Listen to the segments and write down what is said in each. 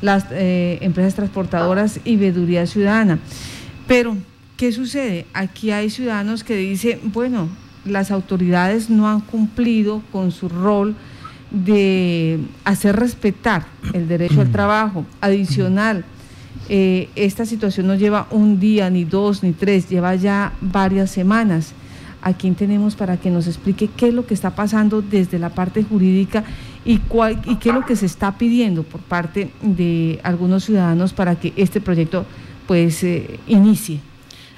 las eh, empresas transportadoras y veeduría ciudadana. Pero, ¿qué sucede? Aquí hay ciudadanos que dicen, bueno, las autoridades no han cumplido con su rol de hacer respetar el derecho al trabajo. Adicional, eh, esta situación no lleva un día, ni dos, ni tres, lleva ya varias semanas. ¿A quién tenemos para que nos explique qué es lo que está pasando desde la parte jurídica y, cuál, y qué es lo que se está pidiendo por parte de algunos ciudadanos para que este proyecto pues eh, inicie?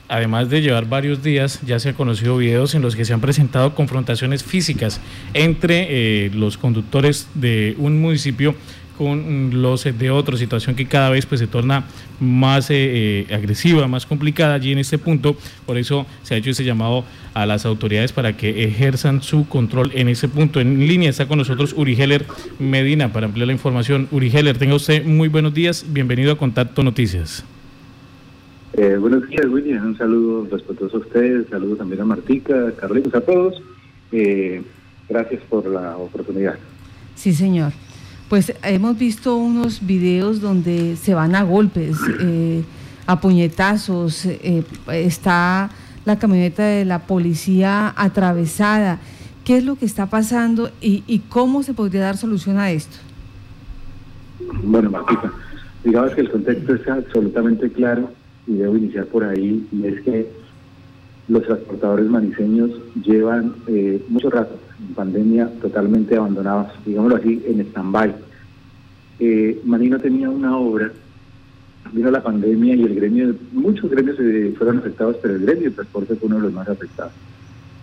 Además de llevar varios días, ya se han conocido videos en los que se han presentado confrontaciones físicas entre eh, los conductores de un municipio con los de otro, situación que cada vez pues se torna más eh, eh, agresiva, más complicada allí en este punto. Por eso se ha hecho ese llamado a las autoridades para que ejerzan su control en ese punto. En línea está con nosotros Uri Heller Medina para ampliar la información. Uri Heller, tenga usted muy buenos días. Bienvenido a Contacto Noticias. Eh, buenos días, William. Un saludo respetuoso a ustedes, saludo también a Martica, a Carlitos, a todos. gracias por la oportunidad. Sí, señor. Pues hemos visto unos videos donde se van a golpes, eh, a puñetazos, eh, está la camioneta de la policía atravesada. ¿Qué es lo que está pasando y, cómo se podría dar solución a esto? Bueno, Martita, digamos que el contexto es absolutamente claro y debo iniciar por ahí, y es que los transportadores maniseños llevan eh, mucho rato en pandemia totalmente abandonados, digámoslo así, en stand-by. Eh, tenía una obra, vino la pandemia y el gremio, muchos gremios fueron afectados, pero el gremio de transporte fue uno de los más afectados.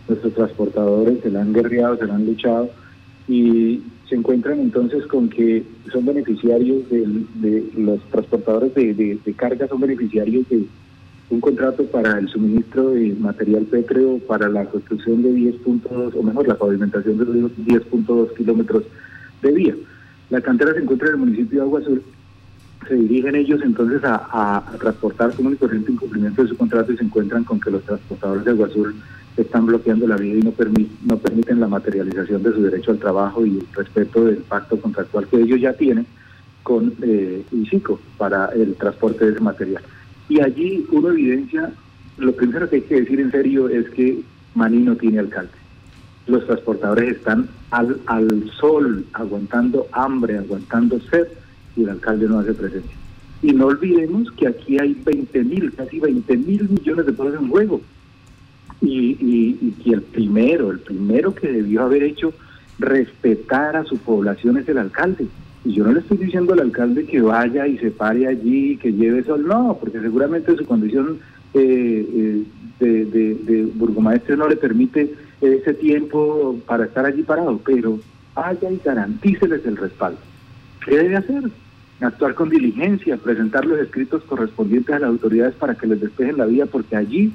Nuestros transportadores se la han guerreado, se la han luchado y se encuentran entonces con que son beneficiarios de, los transportadores de, de carga, son beneficiarios de un contrato para el suministro de material pétreo para la construcción de 10.2, o mejor, la pavimentación de 10.2 kilómetros de vía. La cantera se encuentra en el municipio de Agua Azul. Se dirigen ellos entonces a, transportar como un corriente incumplimiento de su contrato y se encuentran con que los transportadores de Agua Azul están bloqueando la vía y no, no permiten la materialización de su derecho al trabajo y el respeto del pacto contractual que ellos ya tienen con eh, ICICO para el transporte de ese material. Y allí uno evidencia, lo primero que hay que decir en serio es que Maní no tiene alcalde. Los transportadores están al, al sol, aguantando hambre, aguantando sed, y el alcalde no hace presencia. Y no olvidemos que aquí hay 20 mil, casi 20 mil millones de pesos en juego. Y, y, y, el primero, el primero que debió haber hecho respetar a su población es el alcalde. Y yo no le estoy diciendo al alcalde que vaya y se pare allí, que lleve sol, no, porque seguramente su condición eh, eh, de, burgomaestre no le permite ese tiempo para estar allí parado, pero vaya y garantíceles el respaldo. ¿Qué debe hacer? Actuar con diligencia, presentar los escritos correspondientes a las autoridades para que les despejen la vía, porque allí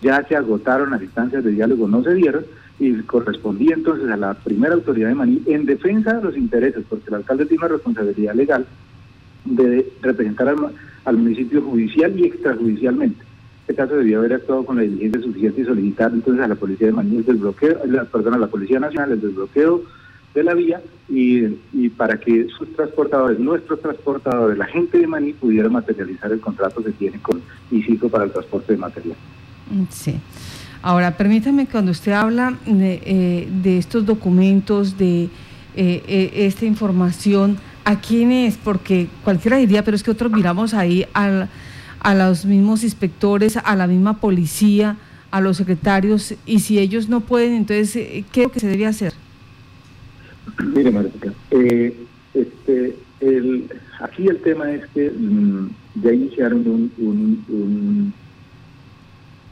ya se agotaron las instancias de diálogo, no se dieron, y correspondía entonces a la primera autoridad de Maní en defensa de los intereses, porque el alcalde tiene una responsabilidad legal de representar al, municipio judicial y extrajudicialmente. En este caso debía haber actuado con la diligencia suficiente y solicitar entonces a la policía de Maní el desbloqueo, perdón, a la Policía Nacional el desbloqueo de la vía y, y, para que sus transportadores, nuestros transportadores, la gente de Maní pudiera materializar el contrato que tiene con ICICO para el transporte de material. Sí. Ahora, permítame, cuando usted habla de, eh, estos documentos, de eh, eh, esta información, ¿a quién es? Porque cualquiera diría, pero es que otros miramos ahí a los mismos inspectores, a la misma policía, a los secretarios, y si ellos no pueden, entonces, ¿qué es lo que se debe hacer? Mire, Martica, este, aquí el tema es que mm, ya iniciaron un un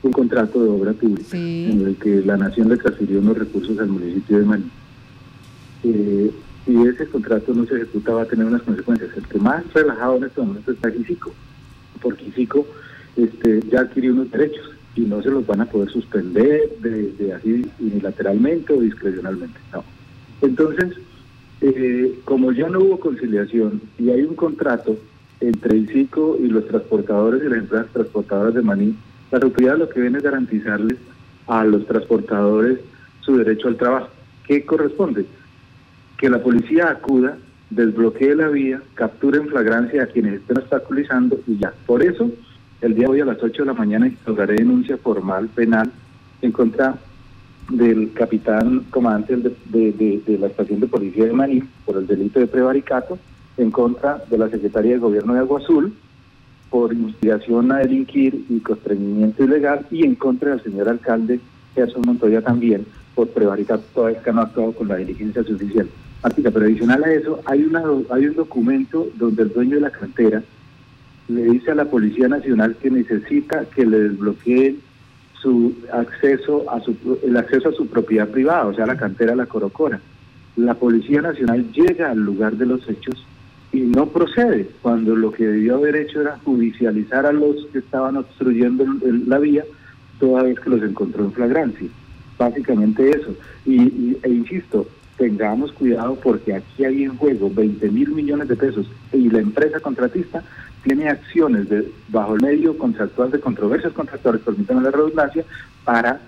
contrato de obra pública en el que la nación le transfirió unos recursos al municipio de Maní. Eh, si ese contrato no se ejecuta va a tener unas consecuencias. El que más relajado en este momento está Quisico, porque Quisico este, ya adquirió unos derechos y no se los van a poder suspender de, así unilateralmente o discrecionalmente. No. Entonces, eh, como ya no hubo conciliación y hay un contrato entre ICICO y los transportadores y las empresas transportadoras de Maní, las autoridades lo que viene es garantizarles a los transportadores su derecho al trabajo. ¿Qué corresponde? Que la policía acuda desbloquee la vía, capture en flagrancia a quienes estén obstaculizando y ya. Por eso, el día de hoy a las 8 de la mañana instauraré denuncia formal penal en contra del capitán comandante de, la estación de policía de Maní por el delito de prevaricato, en contra de la secretaria de gobierno de Agua Azul por instigación a delinquir y constreñimiento ilegal y en contra del señor alcalde Gerson Montoya también por prevaricato, todavía que no ha actuado con la diligencia suficiente. Pero adicional a eso, hay, una, hay un documento donde el dueño de la cantera le dice a la Policía Nacional que necesita que le desbloqueen su acceso a su, el acceso a su propiedad privada, o sea, la cantera La Corocora. La Policía Nacional llega al lugar de los hechos no procede, cuando lo que debió haber hecho era judicializar a los que estaban obstruyendo la vía, toda vez que los encontró en flagrancia. Básicamente eso. Y, e insisto, tengamos cuidado porque aquí hay en juego 20 mil millones de pesos y la empresa contratista tiene acciones de, bajo el medio contractual de controversias contractuales, permítanme la redundancia, para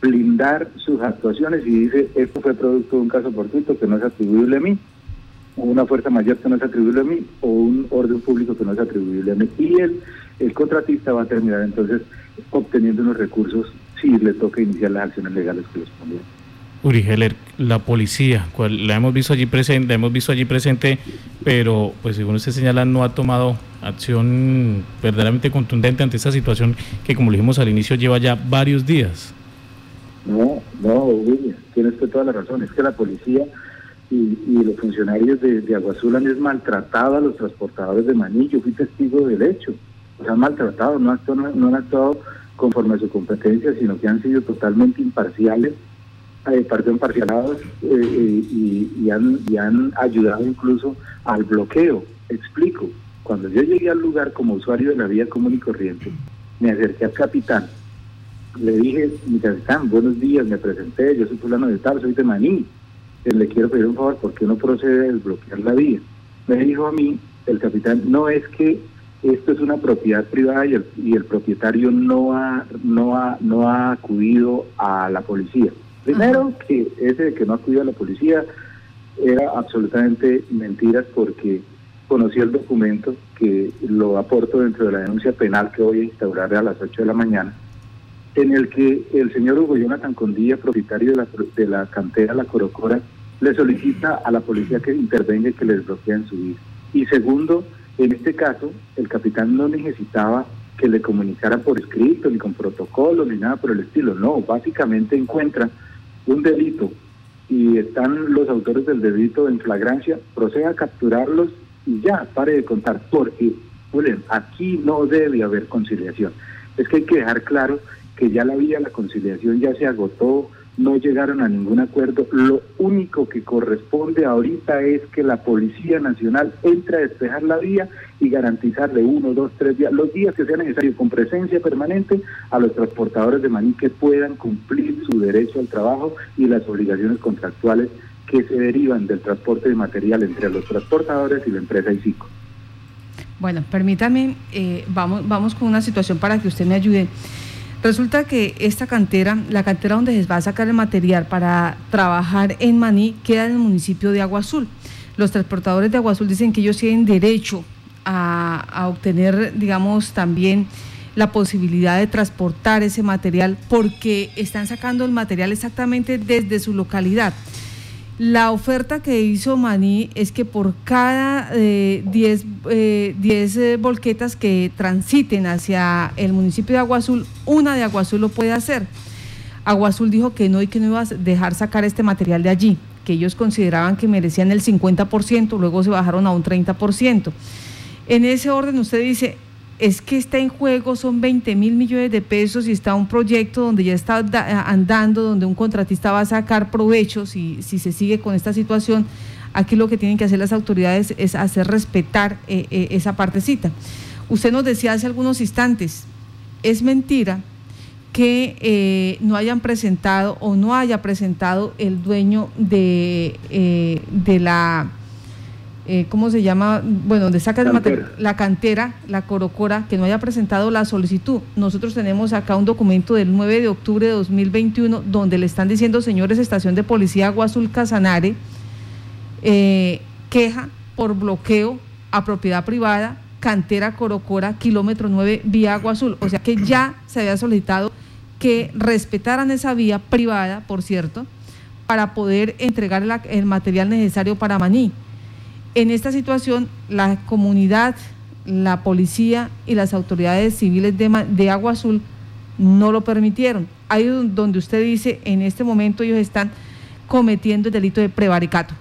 blindar sus actuaciones y dice, esto fue producto de un caso fortuito que no es atribuible a mí, o una fuerza mayor que no es atribuible a mí, o un orden público que no es atribuible a mí. Y el, el contratista va a terminar entonces obteniendo unos recursos si le toca iniciar las acciones legales que correspondientes. Uri Heller, la policía, cual, la hemos visto allí presente, la hemos visto allí presente, pero pues según usted señala no ha tomado acción verdaderamente contundente ante esta situación que como le dijimos al inicio lleva ya varios días. No, no, Uri, tienes toda la razón, es que la policía y, los funcionarios de, de Azul han maltratado a los transportadores de maní, yo fui testigo del hecho, los han maltratado, no, no han actuado conforme a su competencia, sino que han sido totalmente imparciales eh, perdón, parcialados eh, eh, y, han, y han ayudado incluso al bloqueo. Explico, cuando yo llegué al lugar como usuario de la vía común y corriente, me acerqué al capitán, le dije, mi capitán, buenos días, me presenté, yo soy fulano de tal, soy de Maní, le quiero pedir un favor, porque no procede a desbloquear la vía? Me dijo a mí, el capitán, no es que esto es una propiedad privada y el, y el propietario no ha, no, ha, no ha acudido a la policía. Primero, que ese de que no acudió a la policía era absolutamente mentiras porque conocí el documento que lo aporto dentro de la denuncia penal que voy a instaurar a las 8 de la mañana, en el que el señor Hugo Jonathan Condilla, propietario de la, de la cantera La Corocora, le solicita a la policía que intervenga y que le desbloqueen su vida. Y segundo, en este caso, el capitán no necesitaba que le comunicara por escrito, ni con protocolo, ni nada por el estilo. No, básicamente encuentra un delito y están los autores del delito en flagrancia, proceda a capturarlos y ya, pare de contar, porque, miren, aquí no debe haber conciliación. Es que hay que dejar claro que ya la vía la conciliación ya se agotó, no llegaron a ningún acuerdo. Lo único que corresponde ahorita es que la Policía Nacional entre a despejar la vía y garantizarle uno, dos, tres días, los días que sea necesario, con presencia permanente a los transportadores de maní que puedan cumplir su derecho al trabajo y las obligaciones contractuales que se derivan del transporte de material entre los transportadores y la empresa ICICO. Bueno, permítame, eh, vamos, vamos con una situación para que usted me ayude. Resulta que esta cantera, la cantera donde se va a sacar el material para trabajar en Maní, queda en el municipio de Agua Azul. Los transportadores de Agua Azul dicen que ellos tienen derecho a, obtener, digamos, también la posibilidad de transportar ese material porque están sacando el material exactamente desde su localidad. La oferta que hizo Maní es que por cada 10 eh, eh, eh, volquetas que transiten hacia el municipio de Agua Azul, una de Agua Azul lo puede hacer. Agua Azul dijo que no y que no iba a dejar sacar este material de allí, que ellos consideraban que merecían el 50%, luego se bajaron a un 30%. En ese orden usted dice, es que está en juego, son 20 mil millones de pesos y está un proyecto donde ya está andando, donde un contratista va a sacar provechos y si se sigue con esta situación, aquí lo que tienen que hacer las autoridades es hacer respetar eh, eh, esa partecita. Usted nos decía hace algunos instantes, es mentira que eh, no hayan presentado o no haya presentado el dueño de, de la eh, ¿cómo se llama? Bueno, donde saca la cantera, la corocora, que no haya presentado la solicitud. Nosotros tenemos acá un documento del 9 de octubre de 2021 donde le están diciendo, señores, estación de policía Agua Azul Casanare, eh, queja por bloqueo a propiedad privada, cantera Corocora, kilómetro 9, vía Agua Azul. O sea que ya se había solicitado que respetaran esa vía privada, por cierto, para poder entregar el material necesario para Maní. En esta situación, la comunidad, la policía y las autoridades civiles de, de Agua Azul no lo permitieron. Ahí donde usted dice, en este momento ellos están cometiendo el delito de prevaricato.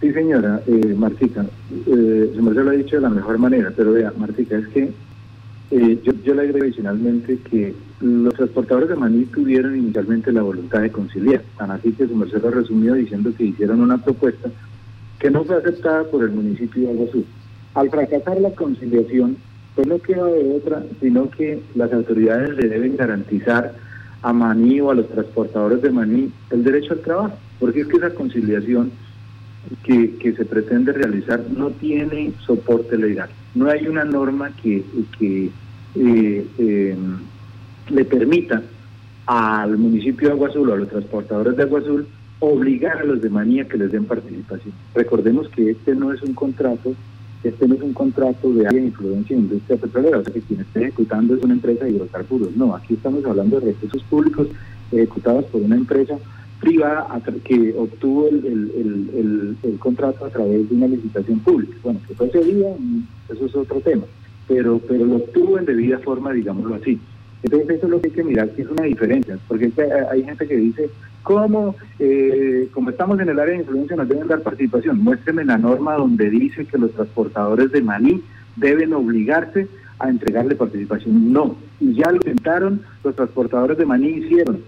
Sí, señora eh, Martica, eh, me lo ha dicho de la mejor manera, pero vea, Martica, es que eh, yo, yo le agrego adicionalmente que los transportadores de maní tuvieron inicialmente la voluntad de conciliar, tan así que su merced lo resumió diciendo que hicieron una propuesta que no fue aceptada por el municipio de Agua Al fracasar la conciliación, pues no queda de otra, sino que las autoridades le deben garantizar a Maní o a los transportadores de Maní el derecho al trabajo, porque es que esa conciliación que, se pretende realizar no tiene soporte legal. No hay una norma que, que eh, em, le permita al municipio de Agua Azul o a los transportadores de Agua Azul obligar a los de Manía que les den participación. Recordemos que este no es un contrato, este no es un contrato de de influencia en industria petrolera, o sea que quien esté ejecutando es una empresa de hidrocarburos. No, aquí estamos hablando de recursos públicos ejecutados por una empresa privada que obtuvo el, contrato a través de una licitación pública. Bueno, que fue eso es otro tema, pero, pero lo obtuvo en debida forma, digámoslo así. Entonces eso es lo que hay que mirar, que es una diferencia, porque hay gente que dice, ¿cómo, eh, como estamos en el área de influencia, nos deben dar participación? Muéstreme la norma donde dice que los transportadores de maní deben obligarse a entregarle participación. No, y ya lo intentaron, los transportadores de maní hicieron,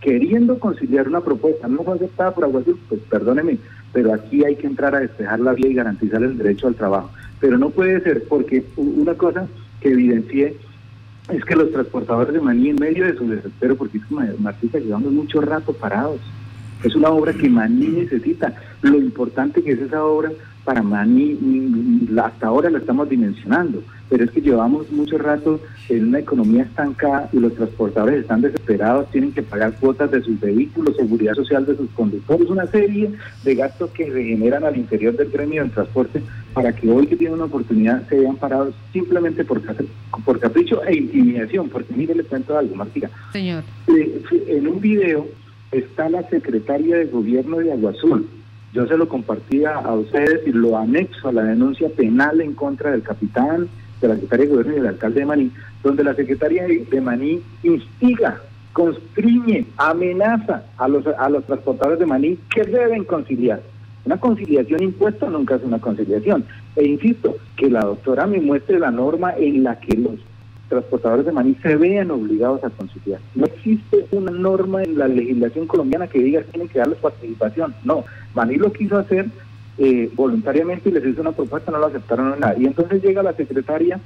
queriendo conciliar una propuesta, no fue aceptada por Azul, pues perdóneme, pero aquí hay que entrar a despejar la vía y garantizar el derecho al trabajo. Pero no puede ser, porque una cosa que evidencié es que los transportadores de maní en medio de su desespero, porque es como Martita, llevamos mucho rato parados. Es una obra que Maní necesita. Lo importante que es esa obra para Maní, hasta ahora la estamos dimensionando pero es que llevamos mucho rato en una economía estancada y los transportadores están desesperados, tienen que pagar cuotas de sus vehículos, seguridad social de sus conductores, una serie de gastos que se generan al interior del gremio del transporte para que hoy que tienen una oportunidad se vean parados simplemente por, por capricho e intimidación, porque mire, le cuento algo, Martina. Señor. Eh, en un video está la secretaria de gobierno de Agua Azul. Yo se lo compartía a ustedes y lo anexo a la denuncia penal en contra del capitán de la Secretaría de Gobierno y del alcalde de Maní, donde la Secretaría de Maní instiga, constriñe, amenaza a los, a los transportadores de Maní que deben conciliar. Una conciliación impuesta nunca es una conciliación. E insisto, que la doctora me muestre la norma en la que los transportadores de maní se vean obligados a conciliar. No existe una norma en la legislación colombiana que diga que tienen que darles participación. No, Maní lo quiso hacer eh, voluntariamente y les hizo una propuesta, no lo aceptaron nada. Y entonces llega la secretaria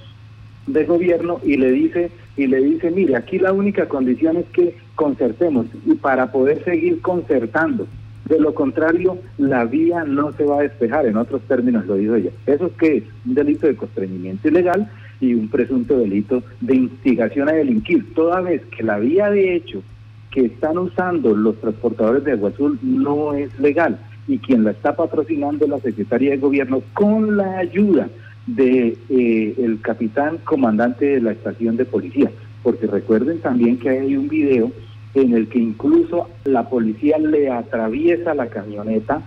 de gobierno y le dice y le dice mire aquí la única condición es que concertemos y para poder seguir concertando. De lo contrario la vía no se va a despejar en otros términos lo dijo ella. Eso es que es un delito de constreñimiento ilegal y un presunto delito de instigación a delinquir. Toda vez que la vía de hecho que están usando los transportadores de agua azul no es legal y quien la está patrocinando es la Secretaría de Gobierno con la ayuda de eh, el capitán comandante de la estación de policía, porque recuerden también que hay un video en el que incluso la policía le atraviesa la camioneta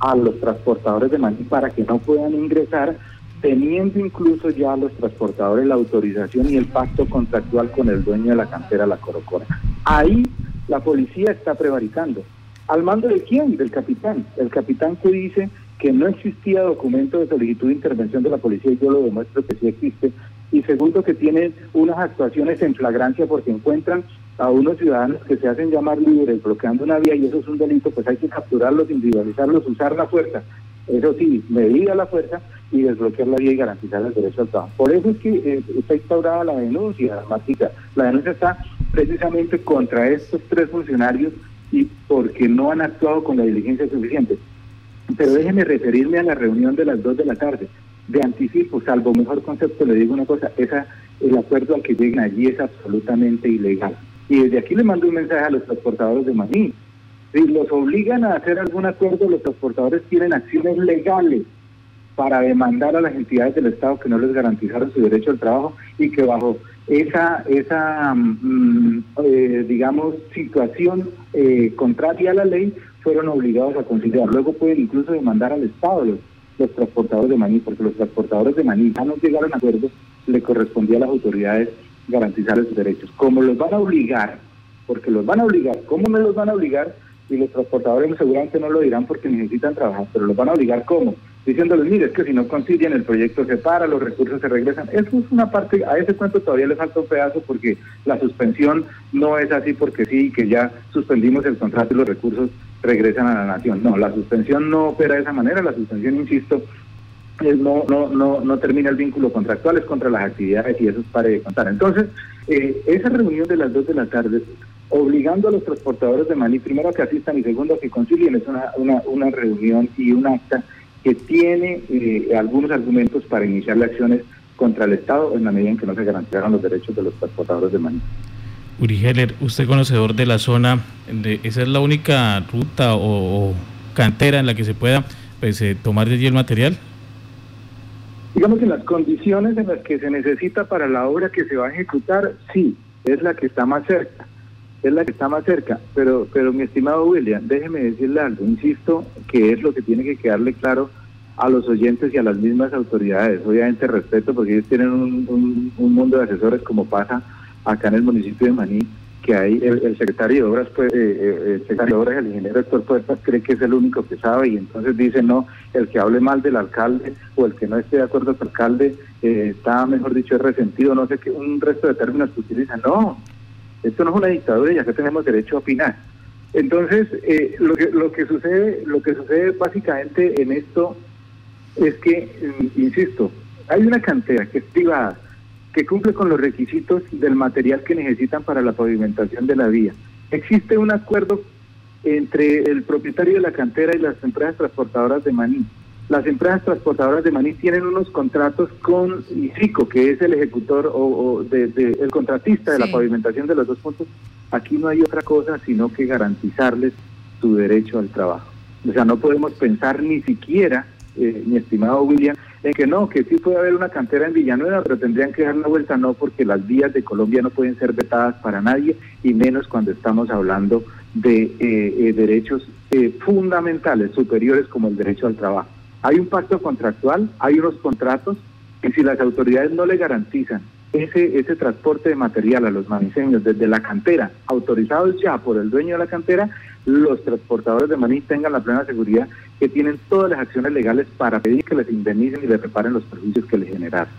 a los transportadores de maní para que no puedan ingresar, teniendo incluso ya los transportadores la autorización y el pacto contractual con el dueño de la cantera La Corocora. Ahí la policía está prevaricando. ¿Al mando de quién? Del capitán. El capitán que dice que no existía documento de solicitud de intervención de la policía y yo lo demuestro que sí existe. Y segundo, que tienen unas actuaciones en flagrancia porque encuentran a unos ciudadanos que se hacen llamar líderes bloqueando una vía y eso es un delito, pues hay que capturarlos, individualizarlos, usar la fuerza. Eso sí, medir la fuerza y desbloquear la vía y garantizar el derecho al trabajo. Por eso es que eh, está instaurada la denuncia, Martica. La denuncia está precisamente contra estos tres funcionarios porque no han actuado con la diligencia suficiente. Pero déjeme referirme a la reunión de las dos de la tarde. De anticipo, salvo mejor concepto, le digo una cosa, esa, el acuerdo al que lleguen allí es absolutamente ilegal. Y desde aquí le mando un mensaje a los transportadores de Maní. Si los obligan a hacer algún acuerdo, los transportadores tienen acciones legales para demandar a las entidades del Estado que no les garantizaron su derecho al trabajo y que bajo esa, esa mm, eh, digamos, situación eh, contraria a la ley fueron obligados a conciliar. Luego pueden incluso demandar al Estado los, los transportadores de maní, porque los transportadores de maní ya no llegaron a acuerdos, le correspondía a las autoridades garantizar sus derechos. Como los van a obligar, porque los van a obligar, ¿cómo me los van a obligar? Y los transportadores seguramente no lo dirán porque necesitan trabajar, pero los van a obligar ¿cómo? Diciéndoles, mire, es que si no consiguen el proyecto se para, los recursos se regresan. Eso es una parte, a ese cuento todavía le falta un pedazo porque la suspensión no es así porque sí, que ya suspendimos el contrato y los recursos regresan a la nación. No, la suspensión no opera de esa manera, la suspensión, insisto, no, no, no, no termina el vínculo contractual, es contra las actividades y eso es para de contar. Entonces, eh, esa reunión de las dos de la tarde, obligando a los transportadores de maní, primero que asistan y segundo que concilien, es una, una, una reunión y un acta que tiene eh, algunos argumentos para iniciar acciones contra el Estado en la medida en que no se garantizaron los derechos de los transportadores de maní. Uri Heller, usted conocedor de la zona, de, ¿esa es la única ruta o, cantera en la que se pueda pues, eh, tomar de allí el material? Digamos que las condiciones en las que se necesita para la obra que se va a ejecutar, sí, es la que está más cerca, es la que está más cerca, pero, pero mi estimado William, déjeme decirle algo, insisto, que es lo que tiene que quedarle claro a los oyentes y a las mismas autoridades. Obviamente respeto porque ellos tienen un, un mundo de asesores como pasa acá en el municipio de Maní, que hay el, secretario de obras, pues, eh, eh, el secretario de obras, el ingeniero Héctor Puertas, cree que es el único que sabe y entonces dice, no, el que hable mal del alcalde o el que no esté de acuerdo con el alcalde eh, está, mejor dicho, es resentido, no sé qué, un resto de términos que utilizan. No, esto no es una dictadura y acá tenemos derecho a opinar. Entonces, lo, que, lo, que sucede, lo que sucede básicamente en esto es que, mm, insisto, hay una cantera que es privada, que cumple con los requisitos del material que necesitan para la pavimentación de la vía. Existe un acuerdo entre el propietario de la cantera y las empresas transportadoras de maní. Las empresas transportadoras de maní tienen unos contratos con ICICO, que es el ejecutor o, de, el contratista de la pavimentación de los dos puntos. Aquí no hay otra cosa sino que garantizarles su derecho al trabajo. O sea, no podemos pensar ni siquiera, eh, mi estimado William, en que no, que sí puede haber una cantera en Villanueva, pero tendrían que dar una vuelta, no, porque las vías de Colombia no pueden ser vetadas para nadie, y menos cuando estamos hablando de eh, eh, derechos eh, fundamentales, superiores como el derecho al trabajo. Hay un pacto contractual, hay unos contratos, y si las autoridades no le garantizan ese, ese transporte de material a los maniseños desde la cantera, autorizados ya por el dueño de la cantera, los transportadores de maní tengan la plena seguridad que tienen todas las acciones legales para pedir que les indemnicen y les reparen los perjuicios que les generaron.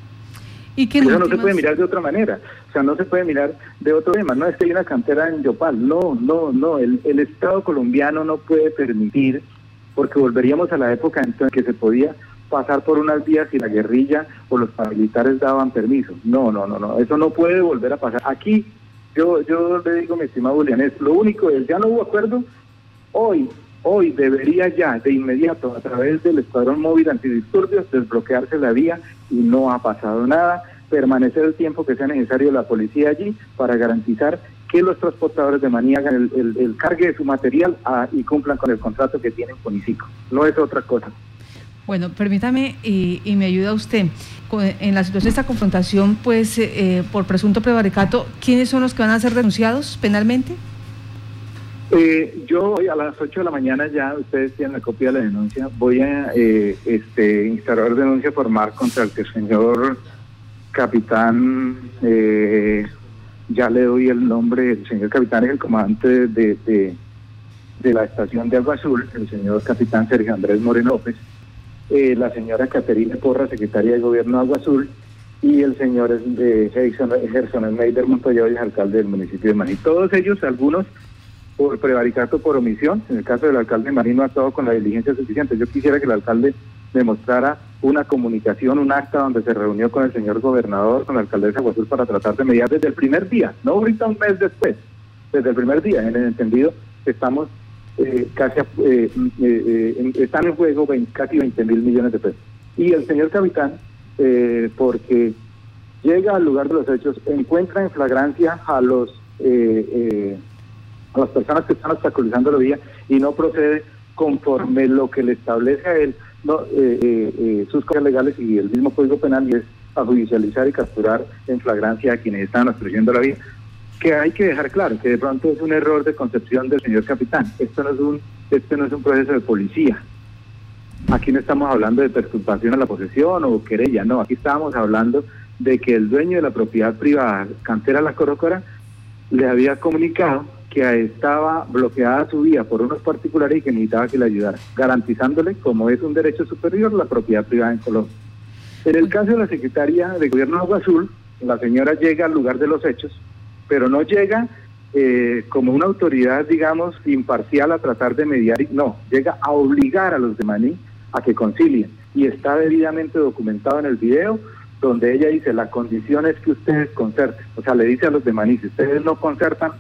¿Y que Eso no se puede mirar de otra manera, o sea, no se puede mirar de otro tema, no es que hay una cantera en Yopal, no, no, no, el, el Estado colombiano no puede permitir, porque volveríamos a la época en que se podía pasar por unas vías y la guerrilla o los paramilitares daban permiso. No, no, no, no, eso no puede volver a pasar. Aquí yo yo le digo, mi estimado Julián, es lo único es, ya no hubo acuerdo, hoy, hoy debería ya de inmediato a través del Escuadrón Móvil Antidisturbios desbloquearse la vía y no ha pasado nada, permanecer el tiempo que sea necesario la policía allí para garantizar que los transportadores de manía hagan el, cargue de su material ah, y cumplan con el contrato que tienen con ICICO. No es otra cosa. Bueno, permítame y, me ayuda usted. En la situación de esta confrontación, pues, eh, por presunto prevaricato, ¿quiénes son los que van a ser denunciados penalmente? Eh, yo hoy a las 8 de la mañana ya, ustedes tienen la copia de la denuncia, voy a eh, este, instalar denuncia formal contra el señor capitán, eh, ya le doy el nombre, el señor capitán es el comandante de, de, de la estación de Agua Azul, el señor capitán Sergio Andrés Moreno López, eh, la señora Caterina Porra, secretaria de Gobierno de Agua Azul, y el señor eh, Meider Montoya, el alcalde del municipio de Maní. Todos ellos, algunos por prevaricato por omisión, en el caso del alcalde Maní no ha actuado con la diligencia suficiente. Yo quisiera que el alcalde demostrara una comunicación, un acta donde se reunió con el señor gobernador, con la alcaldesa de para tratar de mediar desde el primer día, no ahorita un mes después, desde el primer día, en el entendido estamos eh, casi eh, eh, están en juego casi 20 mil millones de pesos. Y el señor capitán, porque llega al lugar de los hechos, encuentra en flagrancia a los a las personas que están obstaculizando la vía y no procede conforme lo que le establece a él no, eh, eh, eh, sus cosas legales y el mismo Código Penal y es a judicializar y capturar en flagrancia a quienes están obstruyendo la vía. Que hay que dejar claro que de pronto es un error de concepción del señor capitán. Esto no es un, este no es un proceso de policía. Aquí no estamos hablando de perturbación a la posesión o querella, no. Aquí estamos hablando de que el dueño de la propiedad privada, Cantera La Corocora, le había comunicado que estaba bloqueada su vía por unos particulares y que necesitaba que le ayudara, garantizándole, como es un derecho superior, la propiedad privada en Colombia. En el caso de la Secretaría de Gobierno Agua Azul, la señora llega al lugar de los hechos, pero no llega eh, como una autoridad, digamos, imparcial a tratar de mediar, no, llega a obligar a los de Maní a que concilien. Y está debidamente documentado en el video donde ella dice, la condición es que ustedes concerten. O sea, le dice a los de Maní, si ustedes no concertan,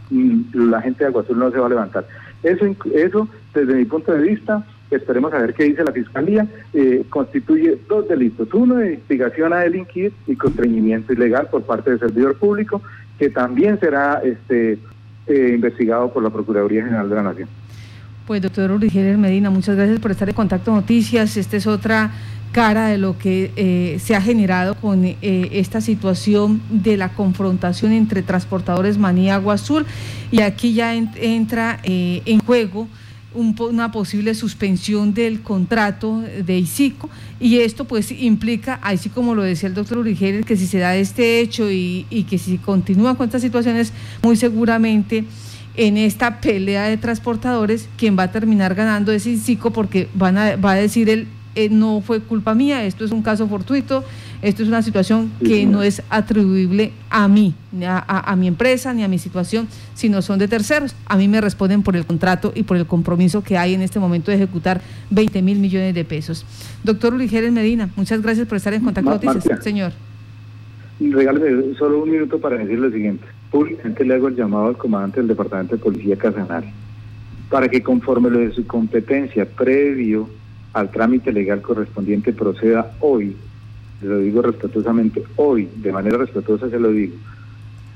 la gente de Agua Azul no se va a levantar. Eso, eso desde mi punto de vista, esperemos a ver qué dice la Fiscalía, eh, constituye dos delitos. Uno de investigación a delinquir y constreñimiento ilegal por parte del servidor público, que también será este eh, investigado por la Procuraduría General de la Nación. Pues doctor Urigeler Medina, muchas gracias por estar en Contacto Noticias. Esta es otra cara de lo que eh, se ha generado con eh, esta situación de la confrontación entre transportadores Maní y Agua Azul. Y aquí ya entra eh, en juego una posible suspensión del contrato de ICICO y esto pues implica, así como lo decía el doctor Urigeles, que si se da este hecho y, que si continúa con estas situaciones, muy seguramente en esta pelea de transportadores, quien va a terminar ganando es ICICO porque va a decir el eh, no fue culpa mía, esto es un caso fortuito, esto es una situación que no es atribuible a mí, a, a, mi empresa, ni a mi situación, sino son de terceros. A mí me responden por el contrato y por el compromiso que hay en este momento de ejecutar 20 mil millones de pesos. Doctor Uligeres Medina, muchas gracias por estar en contacto con Noticias. Señor. Regáleme solo un minuto para decir lo siguiente. Públicamente le hago el llamado al comandante del Departamento de Policía Casanare para que conforme lo de su competencia previo al trámite legal correspondiente proceda hoy, lo digo respetuosamente, hoy, de manera respetuosa se lo digo,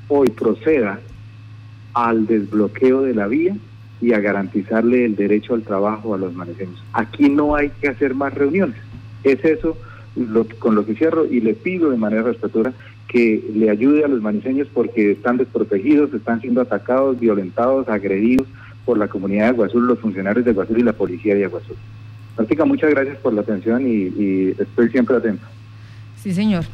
hoy proceda al desbloqueo de la vía y a garantizarle el derecho al trabajo a los maneseños. Aquí no hay que hacer más reuniones. Es eso con lo que cierro y le pido de manera respetuosa que le ayude a los maniseños porque están desprotegidos, están siendo atacados, violentados, agredidos por la comunidad de Aguazul, los funcionarios de Aguazul y la policía de Aguazul. Práctica, muchas gracias por la atención y, y estoy siempre atento. Sí, señor.